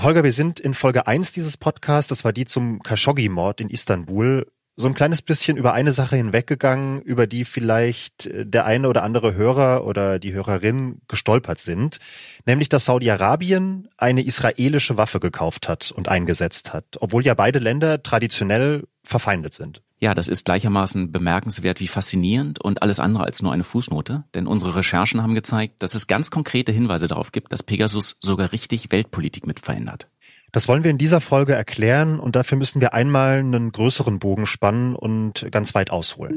Holger, wir sind in Folge 1 dieses Podcasts, das war die zum Khashoggi-Mord in Istanbul, so ein kleines bisschen über eine Sache hinweggegangen, über die vielleicht äh, der eine oder andere Hörer oder die Hörerin gestolpert sind, nämlich dass Saudi-Arabien eine israelische Waffe gekauft hat und eingesetzt hat, obwohl ja beide Länder traditionell verfeindet sind. Ja, das ist gleichermaßen bemerkenswert wie faszinierend und alles andere als nur eine Fußnote, denn unsere Recherchen haben gezeigt, dass es ganz konkrete Hinweise darauf gibt, dass Pegasus sogar richtig Weltpolitik mit verändert. Das wollen wir in dieser Folge erklären und dafür müssen wir einmal einen größeren Bogen spannen und ganz weit ausholen.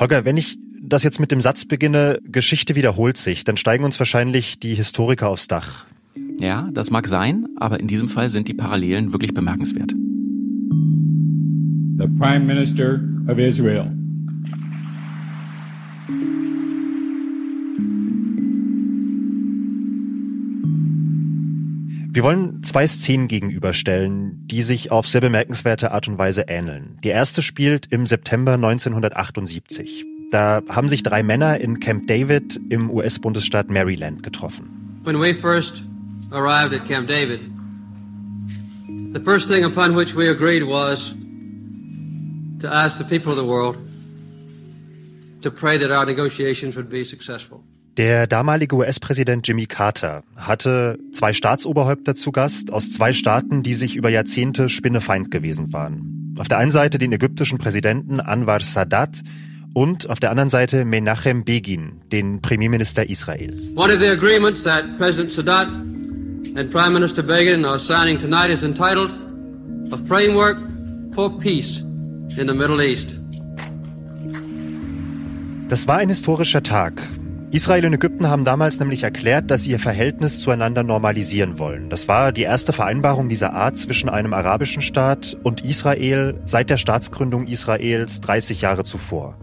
Holger, wenn ich das jetzt mit dem Satz beginne, Geschichte wiederholt sich, dann steigen uns wahrscheinlich die Historiker aufs Dach. Ja, das mag sein, aber in diesem Fall sind die Parallelen wirklich bemerkenswert. The Prime Minister of Israel. Wir wollen zwei Szenen gegenüberstellen, die sich auf sehr bemerkenswerte Art und Weise ähneln. Die erste spielt im September 1978. Da haben sich drei Männer in Camp David im US-Bundesstaat Maryland getroffen. When we first arrived at Camp David, the first thing upon which we agreed was to ask the people of the world to pray that our negotiations would be successful. Der damalige US-Präsident Jimmy Carter hatte zwei Staatsoberhäupter zu Gast aus zwei Staaten, die sich über Jahrzehnte Spinnefeind gewesen waren. Auf der einen Seite den ägyptischen Präsidenten Anwar Sadat und auf der anderen Seite Menachem Begin, den Premierminister Israels. One of the agreements that President Sadat and Prime Minister Begin are signing tonight is entitled A Framework for Peace in the Middle East. Das war ein historischer Tag. Israel und Ägypten haben damals nämlich erklärt, dass sie ihr Verhältnis zueinander normalisieren wollen. Das war die erste Vereinbarung dieser Art zwischen einem arabischen Staat und Israel seit der Staatsgründung Israels 30 Jahre zuvor.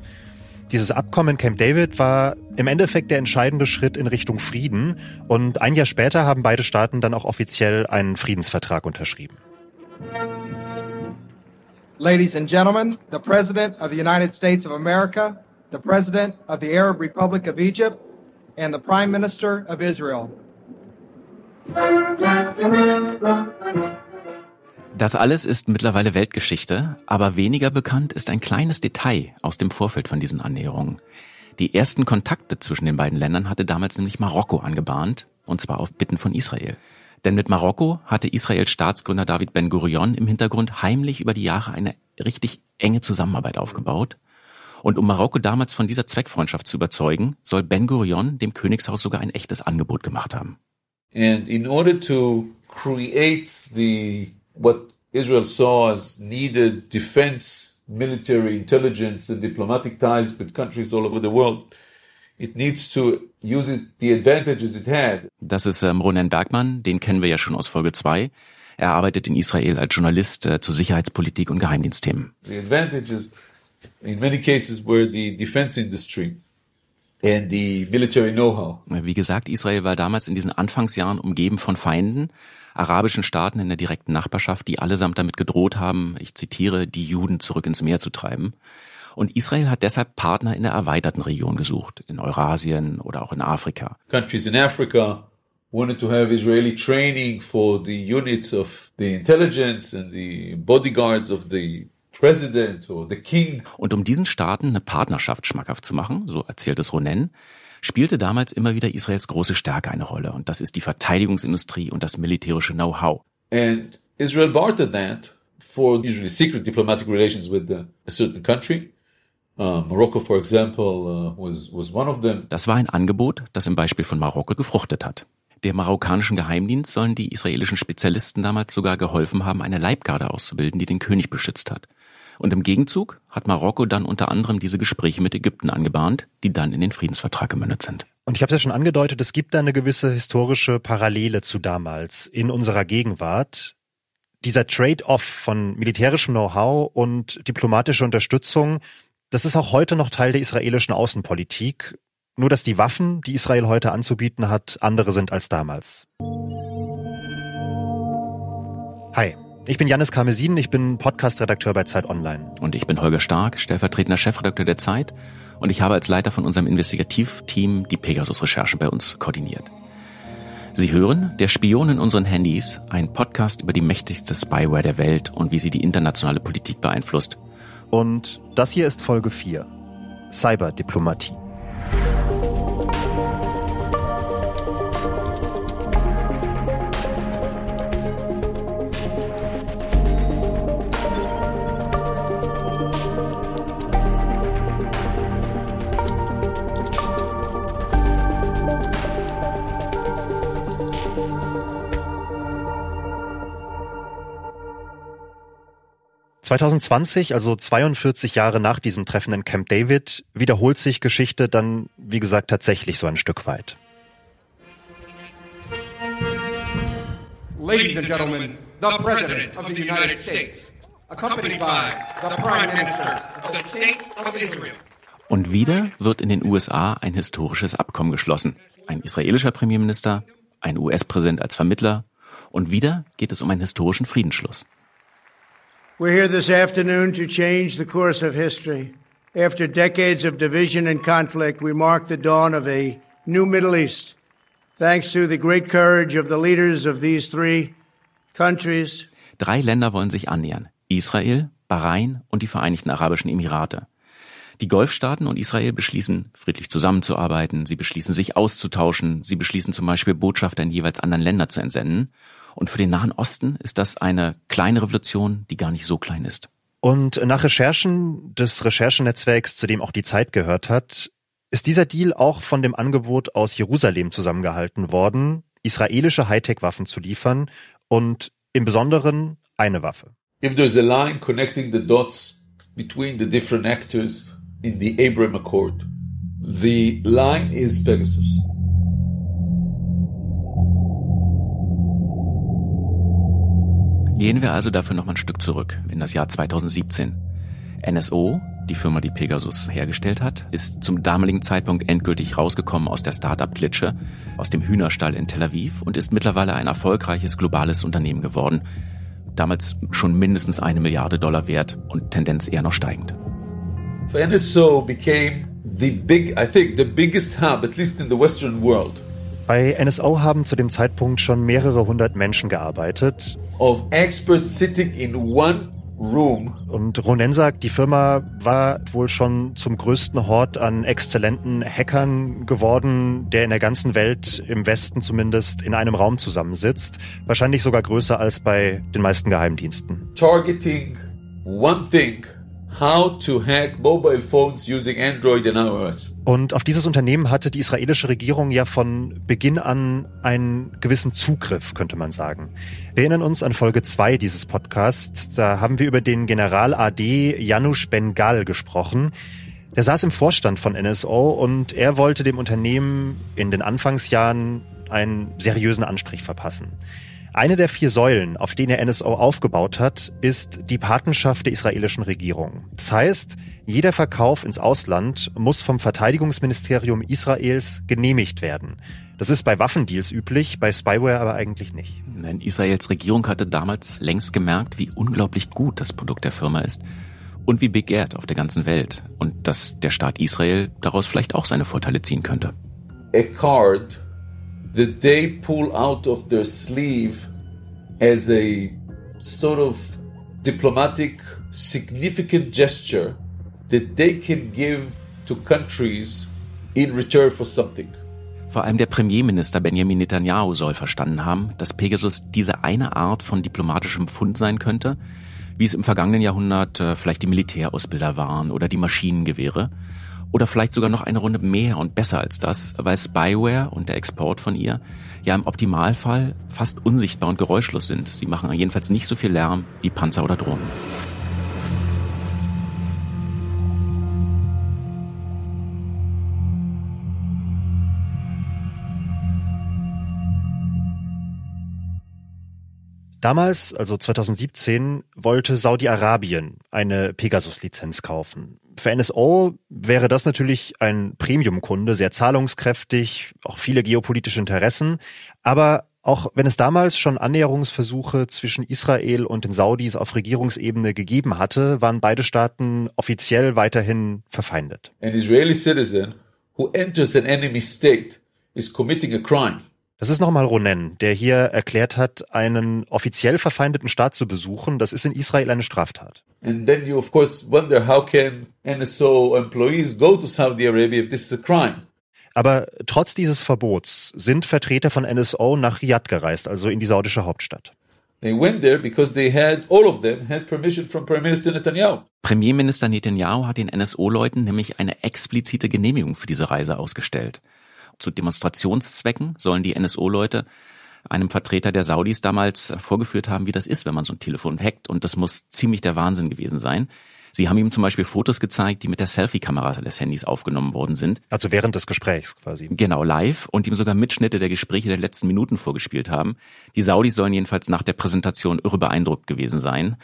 Dieses Abkommen Camp David war im Endeffekt der entscheidende Schritt in Richtung Frieden und ein Jahr später haben beide Staaten dann auch offiziell einen Friedensvertrag unterschrieben. Ladies and gentlemen, the President of the United States of America the President of the Arab Republic of Egypt, and the Prime Minister of Israel. Das alles ist mittlerweile Weltgeschichte, aber weniger bekannt ist ein kleines Detail aus dem Vorfeld von diesen Annäherungen. Die ersten Kontakte zwischen den beiden Ländern hatte damals nämlich Marokko angebahnt, und zwar auf Bitten von Israel. Denn mit Marokko hatte Israels Staatsgründer David Ben Gurion im Hintergrund heimlich über die Jahre eine richtig enge Zusammenarbeit aufgebaut und um Marokko damals von dieser Zweckfreundschaft zu überzeugen, soll Ben Gurion dem Königshaus sogar ein echtes Angebot gemacht haben. And in order to create the what Israel saw as needed defense, military intelligence and diplomatic ties with countries all over the world, it needs to use it, the advantages it had. Das ist ähm, Ronen Bergmann, den kennen wir ja schon aus Folge 2. Er arbeitet in Israel als Journalist äh, zu Sicherheitspolitik und Geheimdienstthemen. The advantages in many cases were the defense industry and the military know-how. Wie gesagt, Israel war damals in diesen Anfangsjahren umgeben von Feinden, arabischen Staaten in der direkten Nachbarschaft, die allesamt damit gedroht haben, ich zitiere, die Juden zurück ins Meer zu treiben. Und Israel hat deshalb Partner in der erweiterten Region gesucht, in Eurasien oder auch in Afrika. Countries in Africa wanted to have Israeli training for the units of the intelligence and the bodyguards of the Und um diesen Staaten eine Partnerschaft schmackhaft zu machen, so erzählt es Ronen, spielte damals immer wieder Israels große Stärke eine Rolle. Und das ist die Verteidigungsindustrie und das militärische Know-how. And Israel bartered that for usually secret diplomatic relations with a certain country. Uh, Morocco, for example, uh, was, was one of them. Das war ein Angebot, das im Beispiel von Marokko gefruchtet hat. Der marokkanischen Geheimdienst sollen die israelischen Spezialisten damals sogar geholfen haben, eine Leibgarde auszubilden, die den König beschützt hat. Und im Gegenzug hat Marokko dann unter anderem diese Gespräche mit Ägypten angebahnt, die dann in den Friedensvertrag gemündet sind. Und ich habe es ja schon angedeutet, es gibt da eine gewisse historische Parallele zu damals in unserer Gegenwart. Dieser Trade-off von militärischem Know-how und diplomatischer Unterstützung, das ist auch heute noch Teil der israelischen Außenpolitik. Nur dass die Waffen, die Israel heute anzubieten hat, andere sind als damals. Hi. Ich bin Janis Karmesin, ich bin Podcast-Redakteur bei Zeit Online. Und ich bin Holger Stark, stellvertretender Chefredakteur der Zeit. Und ich habe als Leiter von unserem Investigativteam die Pegasus-Recherchen bei uns koordiniert. Sie hören Der Spion in unseren Handys, ein Podcast über die mächtigste Spyware der Welt und wie sie die internationale Politik beeinflusst. Und das hier ist Folge 4. Cyberdiplomatie. 2020, also 42 Jahre nach diesem Treffen in Camp David, wiederholt sich Geschichte dann, wie gesagt, tatsächlich so ein Stück weit. Ladies and gentlemen, the President of the United States, accompanied by the Prime Minister of the State of Israel. Und wieder wird in den USA ein historisches Abkommen geschlossen. Ein israelischer Premierminister, ein US-Präsident als Vermittler und wieder geht es um einen historischen Friedensschluss. We're here this afternoon to change the course of history. After decades of division and conflict, we mark the dawn of a new Middle East. Thanks to the great courage of the leaders of these three countries. Drei Länder wollen sich annähern. Israel, Bahrain und die Vereinigten Arabischen Emirate. Die Golfstaaten und Israel beschließen, friedlich zusammenzuarbeiten, sie beschließen, sich auszutauschen, sie beschließen zum Beispiel Botschafter in jeweils anderen Länder zu entsenden. Und für den Nahen Osten ist das eine kleine Revolution, die gar nicht so klein ist. Und nach Recherchen des Recherchenetzwerks, zu dem auch die Zeit gehört hat, ist dieser Deal auch von dem Angebot aus Jerusalem zusammengehalten worden, israelische Hightech-Waffen zu liefern und im Besonderen eine Waffe. If there's a line connecting the dots between the different actors in the Abraham Accord, the line is Pegasus. Gehen wir also dafür noch mal ein Stück zurück in das Jahr 2017. NSO, die Firma, die Pegasus hergestellt hat, ist zum damaligen Zeitpunkt endgültig rausgekommen aus der Startup-Klitsche, aus dem Hühnerstall in Tel Aviv und ist mittlerweile ein erfolgreiches globales Unternehmen geworden. Damals schon mindestens eine Milliarde Dollar wert und Tendenz eher noch steigend. NSO became the big, I think, the biggest hub, at least in the Western world. Bei NSO haben zu dem Zeitpunkt schon mehrere hundert Menschen gearbeitet. Of experts sitting in one room. Und Ronen sagt, die Firma war wohl schon zum größten Hort an exzellenten Hackern geworden, der in der ganzen Welt, im Westen zumindest, in einem Raum zusammensitzt. Wahrscheinlich sogar größer als bei den meisten Geheimdiensten. Targeting one thing how to hack mobile phones using Android and iOS. Und auf dieses Unternehmen hatte die israelische Regierung ja von Beginn an einen gewissen Zugriff, könnte man sagen. Wir erinnern uns an Folge 2 dieses Podcasts. Da haben wir über den General AD Janusz Ben-Gal gesprochen. Der saß im Vorstand von NSO und er wollte dem Unternehmen in den Anfangsjahren einen seriösen Anstrich verpassen. Eine der vier Säulen, auf denen der NSO aufgebaut hat, ist die Patenschaft der israelischen Regierung. Das heißt, jeder Verkauf ins Ausland muss vom Verteidigungsministerium Israels genehmigt werden. Das ist bei Waffendeals üblich, bei Spyware aber eigentlich nicht. Denn Israels Regierung hatte damals längst gemerkt, wie unglaublich gut das Produkt der Firma ist und wie begehrt auf der ganzen Welt und dass der Staat Israel daraus vielleicht auch seine Vorteile ziehen könnte. A card that they pull out of their sleeve as a sort of diplomatic significant gesture that they can give to countries in return for something. Vor allem der Premierminister Benjamin Netanyahu soll verstanden haben, dass Pegasus diese eine Art von diplomatischem Fund sein könnte, wie es im vergangenen Jahrhundert äh, vielleicht die Militärausbilder waren oder die Maschinengewehre oder vielleicht sogar noch eine Runde mehr und besser als das, weil Spyware und der Export von ihr ja im Optimalfall fast unsichtbar und geräuschlos sind. Sie machen jedenfalls nicht so viel Lärm wie Panzer oder Drohnen. Damals, also 2017, wollte Saudi-Arabien eine Pegasus-Lizenz kaufen. Für NSO wäre das natürlich ein Premium-Kunde, sehr zahlungskräftig, auch viele geopolitische Interessen. Aber Auch wenn es damals schon Annäherungsversuche zwischen Israel und den Saudis auf Regierungsebene gegeben hatte, waren beide Staaten offiziell weiterhin verfeindet. An Israeli citizen who enters an enemy state is committing a crime. Das ist nochmal Ronen, der hier erklärt hat, einen offiziell verfeindeten Staat zu besuchen. Das ist in Israel eine Straftat. And then you of course wonder how can NSO employees go to Saudi Arabia if this is a crime? Aber trotz dieses Verbots sind Vertreter von NSO nach Riyadh gereist, also in die saudische Hauptstadt. They went there because they had, all of them had permission from Prime Minister Netanyahu. Premierminister Netanyahu hat den NSO-Leuten nämlich eine explizite Genehmigung für diese Reise ausgestellt. Zu Demonstrationszwecken sollen die NSO-Leute einem Vertreter der Saudis damals vorgeführt haben, wie das ist, wenn man so ein Telefon hackt. Und das muss ziemlich der Wahnsinn gewesen sein. Sie haben ihm zum Beispiel Fotos gezeigt, die mit der Selfie-Kamera des Handys aufgenommen worden sind. Also während des Gesprächs quasi. Genau, live und ihm sogar Mitschnitte der Gespräche der letzten Minuten vorgespielt haben. Die Saudis sollen jedenfalls nach der Präsentation irre beeindruckt gewesen sein.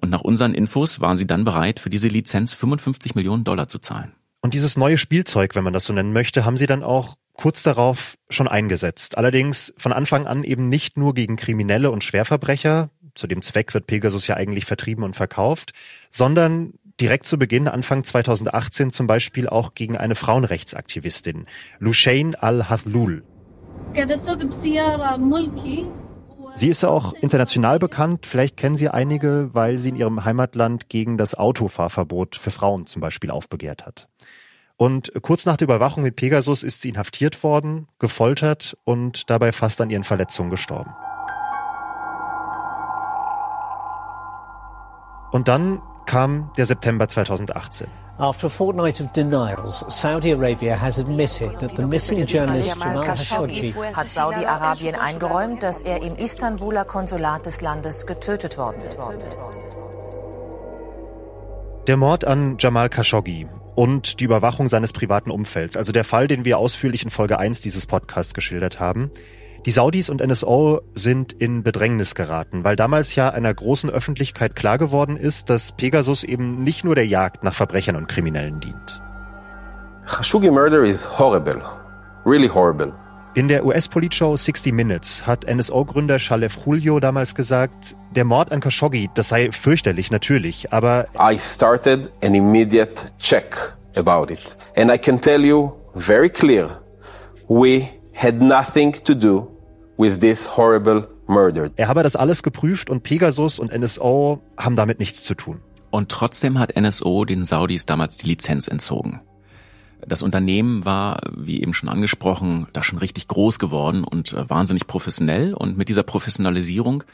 Und nach unseren Infos waren sie dann bereit, für diese Lizenz 55 Millionen Dollar zu zahlen. Und dieses neue Spielzeug, wenn man das so nennen möchte, haben sie dann auch kurz darauf schon eingesetzt. Allerdings von Anfang an eben nicht nur gegen Kriminelle und Schwerverbrecher, zu dem Zweck wird Pegasus ja eigentlich vertrieben und verkauft, sondern direkt zu Beginn, Anfang 2018 zum Beispiel auch gegen eine Frauenrechtsaktivistin, Lushain al-Hathlul. Sie ist auch international bekannt. Vielleicht kennen Sie einige, weil sie in ihrem Heimatland gegen das Autofahrverbot für Frauen zum Beispiel aufbegehrt hat. Und kurz nach der Überwachung mit Pegasus ist sie inhaftiert worden, gefoltert und dabei fast an ihren Verletzungen gestorben. Und dann kam der September 2018. After a fortnight of denials, Saudi Arabia has admitted that the missing journalist Jamal Khashoggi hat Saudi-Arabien eingeräumt, dass er im Istanbuler Konsulat des Landes getötet worden ist. Der Mord an Jamal Khashoggi und die Überwachung seines privaten Umfelds, also der Fall, den wir ausführlich in Folge 1 dieses Podcasts geschildert haben, die Saudis und NSO sind in Bedrängnis geraten, weil damals ja einer großen Öffentlichkeit klar geworden ist, dass Pegasus eben nicht nur der Jagd nach Verbrechern und Kriminellen dient. Khashoggi murder is horrible. Really horrible. In der US-Politshow 60 Minutes hat NSO-Gründer Shalef Julio damals gesagt, der Mord an Khashoggi, das sei fürchterlich natürlich, aber I started an immediate check about it. And I can tell you very clear, we had nothing to do with this horrible murder. Er habe das alles geprüft und Pegasus und NSO haben damit nichts zu tun. Und trotzdem hat NSO den Saudis damals die Lizenz entzogen. Das Unternehmen war, wie eben schon angesprochen, da schon richtig groß geworden und äh, wahnsinnig professionell. Und mit dieser Professionalisierung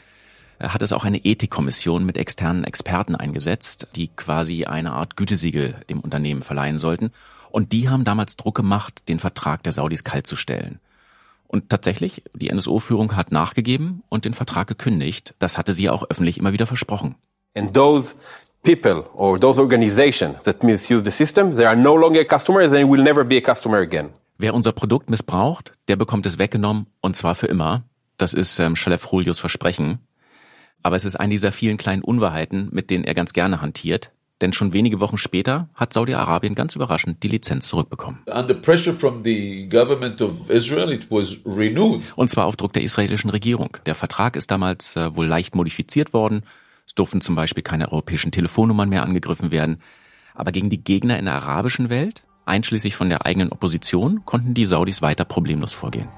äh, hat es auch eine Ethikkommission mit externen Experten eingesetzt, die quasi eine Art Gütesiegel dem Unternehmen verleihen sollten. Und die haben damals Druck gemacht, den Vertrag der Saudis kaltzustellen. Und tatsächlich, die NSO-Führung hat nachgegeben und den Vertrag gekündigt. Das hatte sie auch öffentlich immer wieder versprochen. And those people or those organizations that misuse the system, they are no longer a customer, they will never be a customer again. Wer unser Produkt missbraucht, der bekommt es weggenommen und zwar für immer. Das ist ähm, Schalef Julius Versprechen. Aber es ist eine dieser vielen kleinen Unwahrheiten, mit denen er ganz gerne hantiert. Denn schon wenige Wochen später hat Saudi-Arabien ganz überraschend die Lizenz zurückbekommen. Under pressure from the government of Israel, it was renewed. Und zwar auf Druck der israelischen Regierung. Der Vertrag ist damals äh, wohl leicht modifiziert worden. Es durften zum Beispiel keine europäischen Telefonnummern mehr angegriffen werden. Aber gegen die Gegner in der arabischen Welt, einschließlich von der eigenen Opposition, konnten die Saudis weiter problemlos vorgehen.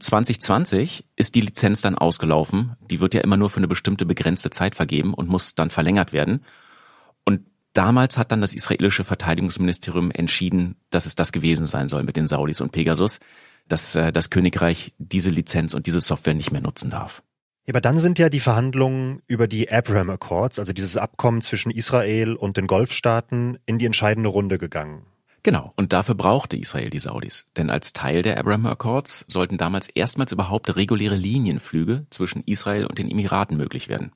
2020 ist die Lizenz dann ausgelaufen. Die wird ja immer nur für eine bestimmte begrenzte Zeit vergeben und muss dann verlängert werden. Und damals hat dann das israelische Verteidigungsministerium entschieden, dass es das gewesen sein soll mit den Saudis und Pegasus, dass äh, das Königreich diese Lizenz und diese Software nicht mehr nutzen darf. Ja, aber dann sind ja die Verhandlungen über die Abraham Accords, also dieses Abkommen zwischen Israel und den Golfstaaten, in die entscheidende Runde gegangen. Genau, und dafür brauchte Israel die Saudis. Denn als Teil der Abraham Accords sollten damals erstmals überhaupt reguläre Linienflüge zwischen Israel und den Emiraten möglich werden.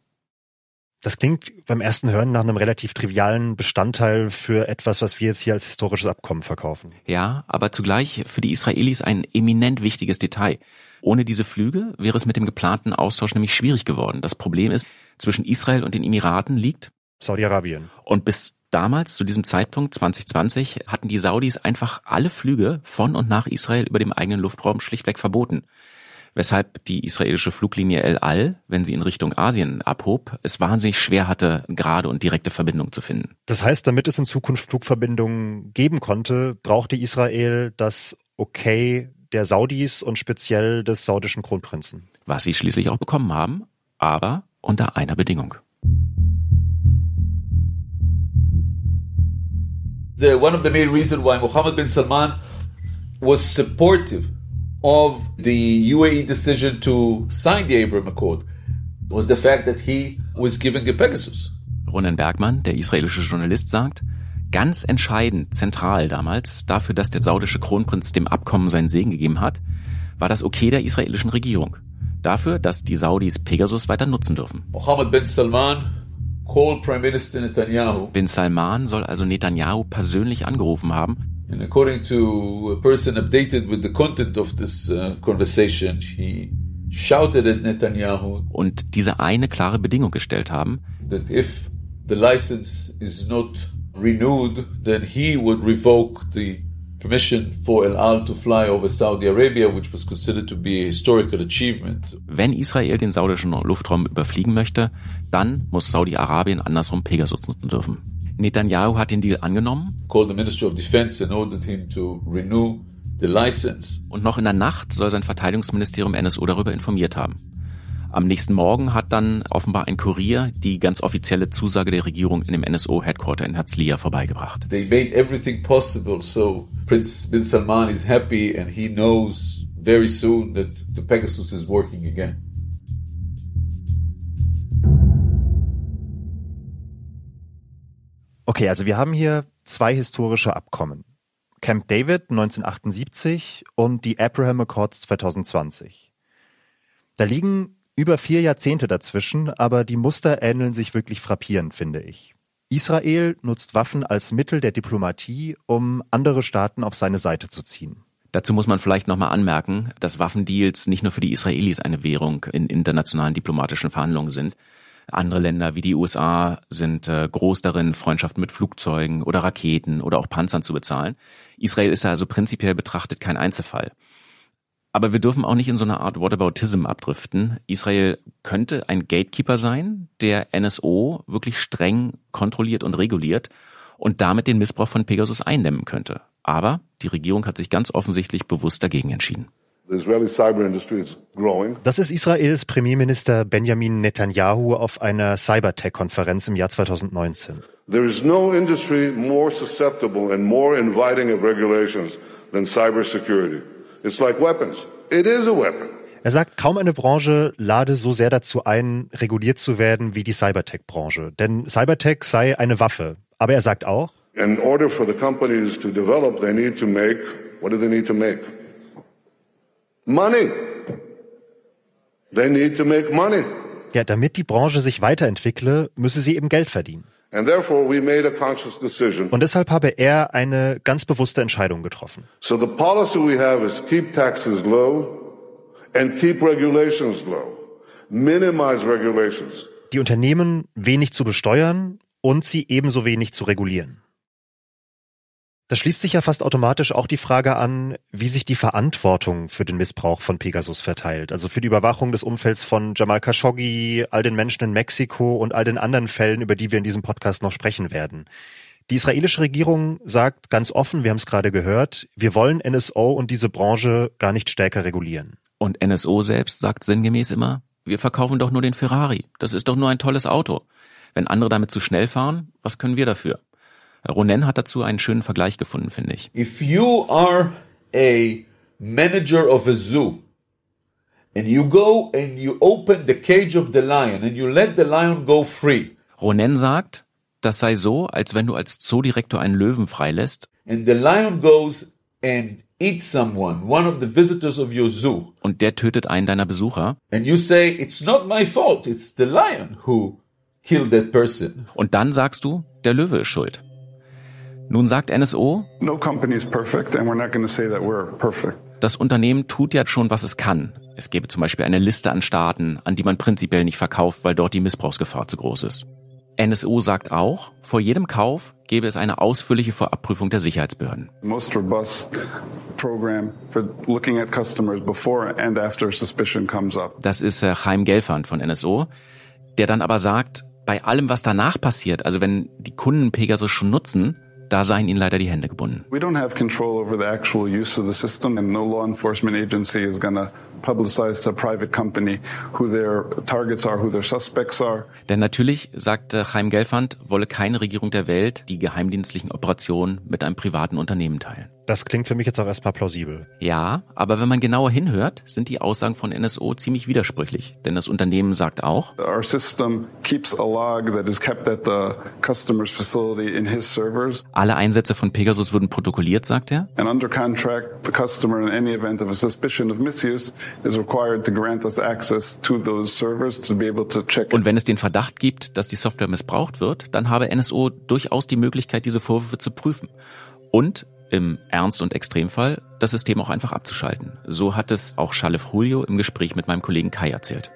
Das klingt beim ersten Hören nach einem relativ trivialen Bestandteil für etwas, was wir jetzt hier als historisches Abkommen verkaufen. Ja, aber zugleich für die Israelis ein eminent wichtiges Detail. Ohne diese Flüge wäre es mit dem geplanten Austausch nämlich schwierig geworden. Das Problem ist, zwischen Israel und den Emiraten liegt Saudi-Arabien. Und bis Damals, zu diesem Zeitpunkt 2020, hatten die Saudis einfach alle Flüge von und nach Israel über dem eigenen Luftraum schlichtweg verboten. Weshalb die israelische Fluglinie El Al, wenn sie in Richtung Asien abhob, es wahnsinnig schwer hatte, gerade und direkte Verbindungen zu finden. Das heißt, damit es in Zukunft Flugverbindungen geben konnte, brauchte Israel das Okay der Saudis und speziell des saudischen Kronprinzen. Was sie schließlich auch bekommen haben, aber unter einer Bedingung. The, one of the main reasons why Mohammed bin Salman was supportive of the UAE decision to sign the Abraham Accord was the fact that he was given a Pegasus. Ronen Bergmann, der israelische Journalist, sagt, ganz entscheidend, zentral damals, dafür, dass der saudische Kronprinz dem Abkommen seinen Segen gegeben hat, war das Okay der israelischen Regierung. Dafür, dass die Saudis Pegasus weiter nutzen dürfen. Mohammed bin Salman called Prime Minister Netanyahu. Bin Salman soll also Netanyahu persönlich angerufen haben. And according to a person updated with the content of this uh, conversation, he shouted at Netanyahu. Und diese eine klare Bedingung gestellt haben. That if the license is not renewed, then he would revoke the permission for El Al to fly over Saudi Arabia, which was considered to be a historical achievement. Wenn Israel den saudischen Luftraum überfliegen möchte, dann muss Saudi-Arabien andersrum Pegasus nutzen dürfen. Netanyahu hat den Deal angenommen. Called the Minister of Defense and ordered him to renew the license. Und noch in der Nacht soll sein Verteidigungsministerium NSO darüber informiert haben. Am nächsten Morgen hat dann offenbar ein Kurier die ganz offizielle Zusage der Regierung in dem NSO-Headquarter in Herzliya vorbeigebracht. They made everything possible so Prince bin Salman is happy and he knows very soon that the Pegasus is working again. Okay, also wir haben hier zwei historische Abkommen. Camp David 1978 und die Abraham Accords 2020. Da liegen über vier Jahrzehnte dazwischen, aber die Muster ähneln sich wirklich frappierend, finde ich. Israel nutzt Waffen als Mittel der Diplomatie, um andere Staaten auf seine Seite zu ziehen. Dazu muss man vielleicht nochmal anmerken, dass Waffendeals nicht nur für die Israelis eine Währung in internationalen diplomatischen Verhandlungen sind. Andere Länder wie die USA sind äh, groß darin, Freundschaften mit Flugzeugen oder Raketen oder auch Panzern zu bezahlen. Israel ist also prinzipiell betrachtet kein Einzelfall. Aber wir dürfen auch nicht in so eine Art Whataboutism abdriften. Israel könnte ein Gatekeeper sein, der NSO wirklich streng kontrolliert und reguliert und damit den Missbrauch von Pegasus eindämmen könnte. Aber die Regierung hat sich ganz offensichtlich bewusst dagegen entschieden. Das ist Israels Premierminister Benjamin Netanyahu auf einer Cybertech-Konferenz im Jahr 2019. There is no industry more susceptible and more inviting of regulations than cybersecurity. It's like weapons. It is a weapon. Er sagt, kaum eine Branche lade so sehr dazu ein, reguliert zu werden wie die Cybertech-Branche. Denn Cybertech sei eine Waffe. Aber er sagt auch, In order for the companies to develop, they need to make, what do they need to make? Money. They need to make money. Ja, damit die Branche sich weiterentwickle, müsse sie eben Geld verdienen. And therefore we made a conscious decision. Und deshalb habe er eine ganz bewusste Entscheidung getroffen. So the policy we have is keep taxes low and keep regulations low. Minimize regulations. Die Unternehmen wenig zu besteuern und sie ebenso wenig zu regulieren. Da schließt sich ja fast automatisch auch die Frage an, wie sich die Verantwortung für den Missbrauch von Pegasus verteilt. Also für die Überwachung des Umfelds von Jamal Khashoggi, all den Menschen in Mexiko und all den anderen Fällen, über die wir in diesem Podcast noch sprechen werden. Die israelische Regierung sagt ganz offen, wir haben es gerade gehört, wir wollen NSO und diese Branche gar nicht stärker regulieren. Und NSO selbst sagt sinngemäß immer, wir verkaufen doch nur den Ferrari. Das ist doch nur ein tolles Auto. Wenn andere damit zu schnell fahren, was können wir dafür? Ronen hat dazu einen schönen Vergleich gefunden, finde ich. If you are a manager of a zoo and you go and you open the cage of the lion and you let the lion go free. Ronen sagt, das sei so, als wenn du als Zoodirektor einen Löwen freilässt. And the lion goes and eats someone, one of the visitors of your zoo. Und der tötet einen deiner Besucher. And you say, it's not my fault, it's the lion who killed that person. Und dann sagst du, der Löwe ist schuld. Nun sagt NSO. Das Unternehmen tut ja schon, was es kann. Es gäbe zum Beispiel eine Liste an Staaten, an die man prinzipiell nicht verkauft, weil dort die Missbrauchsgefahr zu groß ist. NSO sagt auch, vor jedem Kauf gäbe es eine ausführliche Vorabprüfung der Sicherheitsbehörden. Most robust program for looking at customers before and after suspicion comes up. Das ist äh, Chaim Gelfand von NSO, der dann aber sagt, bei allem, was danach passiert, also wenn die Kunden Pegasus schon nutzen, da seien ihnen leider die Hände gebunden. We don't have control over the actual use of the system and no law enforcement agency is going to publicize to a private company who their targets are, who their suspects are. Denn natürlich, sagte Chaim Gelfand, wolle keine Regierung der Welt die geheimdienstlichen Operationen mit einem privaten Unternehmen teilen. Das klingt für mich jetzt auch erstmal plausibel. Ja, aber wenn man genauer hinhört, sind die Aussagen von NSO ziemlich widersprüchlich. Denn das Unternehmen sagt auch, Our system keeps a log that is kept at the customer's facility in his servers. alle Einsätze von Pegasus würden protokolliert, sagt er. And under contract, the customer, in any event of a suspicion of misuse, is required to grant us access to those servers to be able to check. Und wenn es den Verdacht gibt, dass die Software missbraucht wird, dann habe NSO durchaus die Möglichkeit, diese Vorwürfe zu prüfen. Und im Ernst- und Extremfall das System auch einfach abzuschalten. So hat es auch Shalef Julio im Gespräch mit meinem Kollegen Kai erzählt.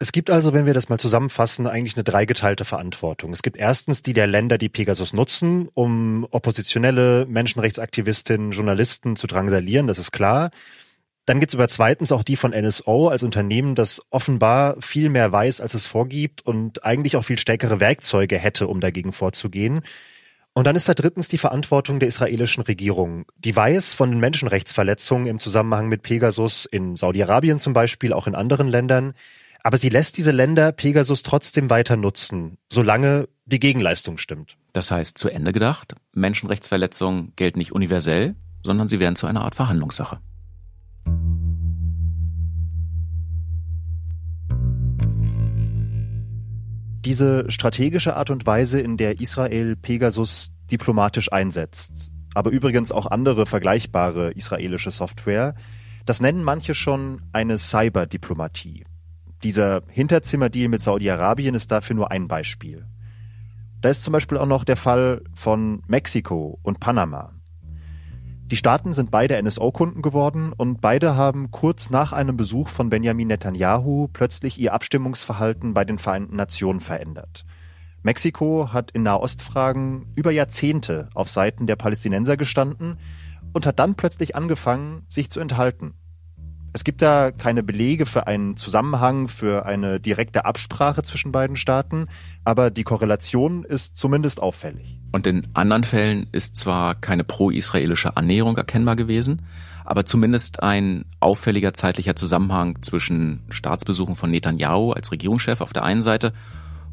Es gibt also, wenn wir das mal zusammenfassen, eigentlich eine dreigeteilte Verantwortung. Es gibt erstens die der Länder, die Pegasus nutzen, um oppositionelle Menschenrechtsaktivistinnen, Journalisten zu drangsalieren, das ist klar. Dann gibt es aber zweitens auch die von NSO als Unternehmen, das offenbar viel mehr weiß, als es vorgibt und eigentlich auch viel stärkere Werkzeuge hätte, um dagegen vorzugehen. Und dann ist da drittens die Verantwortung der israelischen Regierung. Die weiß von den Menschenrechtsverletzungen im Zusammenhang mit Pegasus in Saudi-Arabien zum Beispiel, auch in anderen Ländern. Aber sie lässt diese Länder Pegasus trotzdem weiter nutzen, solange die Gegenleistung stimmt. Das heißt, zu Ende gedacht, Menschenrechtsverletzungen gelten nicht universell, sondern sie werden zu einer Art Verhandlungssache. Diese strategische Art und Weise, in der Israel Pegasus diplomatisch einsetzt, aber übrigens auch andere vergleichbare israelische Software, das nennen manche schon eine Cyberdiplomatie. Dieser Hinterzimmerdeal mit Saudi-Arabien ist dafür nur ein Beispiel. Da ist zum Beispiel auch noch der Fall von Mexiko und Panama. Die Staaten sind beide NSO-Kunden geworden und beide haben kurz nach einem Besuch von Benjamin Netanyahu plötzlich ihr Abstimmungsverhalten bei den Vereinten Nationen verändert. Mexiko hat in Nahostfragen über Jahrzehnte auf Seiten der Palästinenser gestanden und hat dann plötzlich angefangen, sich zu enthalten. Es gibt da keine Belege für einen Zusammenhang, für eine direkte Absprache zwischen beiden Staaten, aber die Korrelation ist zumindest auffällig. Und in anderen Fällen ist zwar keine pro-israelische Annäherung erkennbar gewesen, aber zumindest ein auffälliger zeitlicher Zusammenhang zwischen Staatsbesuchen von Netanyahu als Regierungschef auf der einen Seite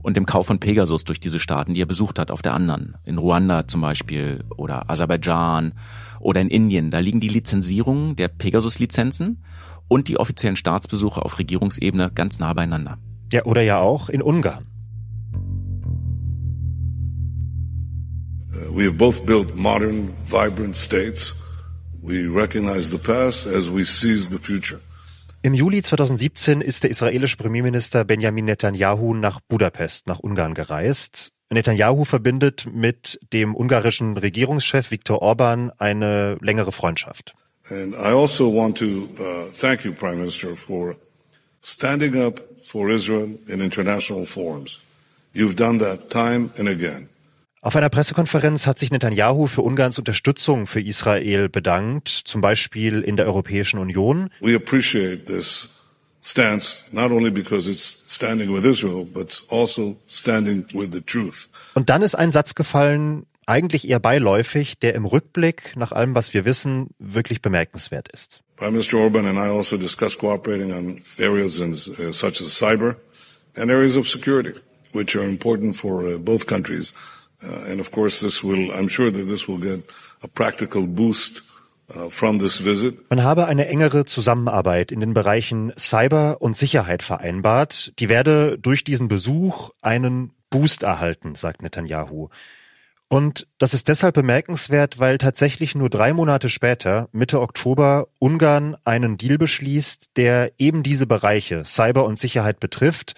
und dem Kauf von Pegasus durch diese Staaten, die er besucht hat, auf der anderen. In Ruanda zum Beispiel oder Aserbaidschan oder in Indien. Da liegen die Lizenzierungen der Pegasus-Lizenzen und die offiziellen Staatsbesuche auf Regierungsebene ganz nah beieinander. Ja, oder ja auch in Ungarn. Uh, we have both built modern, vibrant states. We recognize the past as we seize the future. Im Juli 2017 ist der israelische Premierminister Benjamin Netanyahu nach Budapest, nach Ungarn gereist. Netanyahu verbindet mit dem ungarischen Regierungschef Viktor Orban eine längere Freundschaft. And I also want to uh, thank you, Prime Minister, for standing up for Israel in international forums. You've done that time and again. Auf einer Pressekonferenz hat sich Netanyahu für Ungarns Unterstützung für Israel bedankt, zum Beispiel in der Europäischen Union. We appreciate this stance, not only because it's standing with Israel, but also standing with the truth. Und dann ist ein Satz gefallen, eigentlich eher beiläufig, der im Rückblick, nach allem, was wir wissen, wirklich bemerkenswert ist. Prime Minister Orban and I also discussed cooperating on areas in, uh, such as cyber and areas of security, which are important for uh, both countries. Uh, and of course, this will, I'm sure that this will get a practical boost uh. Man habe eine engere Zusammenarbeit in den Bereichen Cyber und Sicherheit vereinbart. Die werde durch diesen Besuch einen Boost erhalten, sagt Netanyahu. Und das ist deshalb bemerkenswert, weil tatsächlich nur drei Monate später, Mitte Oktober, Ungarn einen Deal beschließt, der eben diese Bereiche Cyber und Sicherheit betrifft.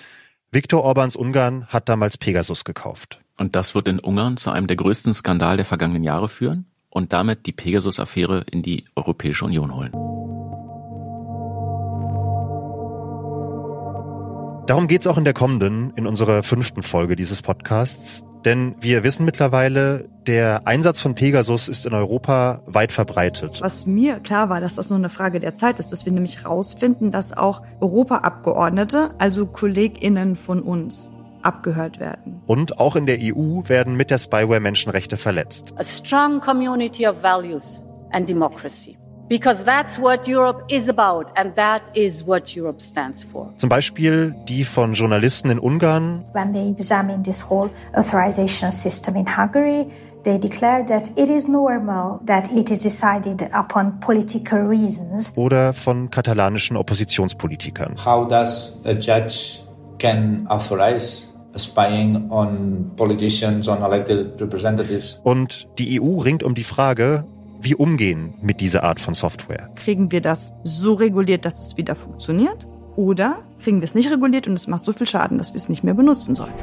Viktor Orbans Ungarn hat damals Pegasus gekauft. Und das wird in Ungarn zu einem der größten Skandale der vergangenen Jahre führen und damit die Pegasus-Affäre in die Europäische Union holen. Darum geht's auch in der kommenden, in unserer fünften Folge dieses Podcasts. Denn wir wissen mittlerweile, der Einsatz von Pegasus ist in Europa weit verbreitet. Was mir klar war, dass das nur eine Frage der Zeit ist, dass wir nämlich herausfinden, dass auch Europaabgeordnete, also KollegInnen von uns, abgehört werden. Und auch in der EU werden mit der Spyware Menschenrechte verletzt. A strong community of values and democracy. Because that's what Europe is about and that is what Europe stands for. Zum Beispiel die von Journalisten in Ungarn. When they examined this whole authorization system in Hungary, they declared that it is normal that it is decided upon political reasons. Oder von katalanischen Oppositionspolitikern. How does a judge can authorize spying on politicians, on elected representatives? Und die EU ringt um die Frage, wie umgehen mit dieser Art von Software. Kriegen wir das so reguliert, dass es wieder funktioniert? Oder kriegen wir es nicht reguliert und es macht so viel Schaden, dass wir es nicht mehr benutzen sollen?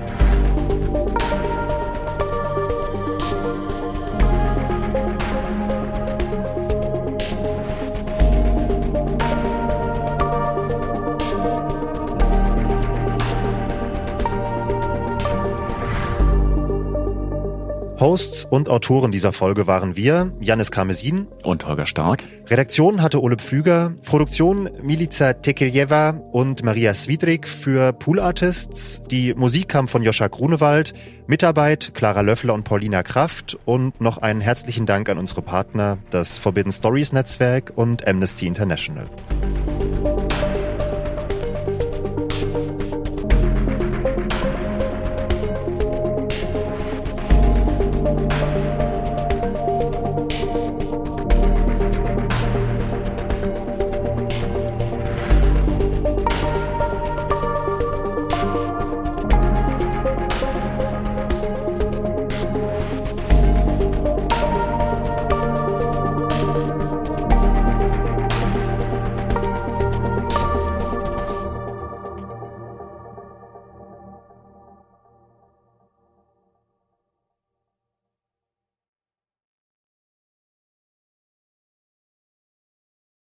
Hosts und Autoren dieser Folge waren wir, Janis Karmesin und Holger Stark. Redaktion hatte Ole Pflüger, Produktion Milica Tekeljeva und Maria Swidrik für Pool Artists. Die Musik kam von Joscha Grunewald, Mitarbeit Clara Löffler und Paulina Kraft und noch einen herzlichen Dank an unsere Partner, das Forbidden Stories Netzwerk und Amnesty International.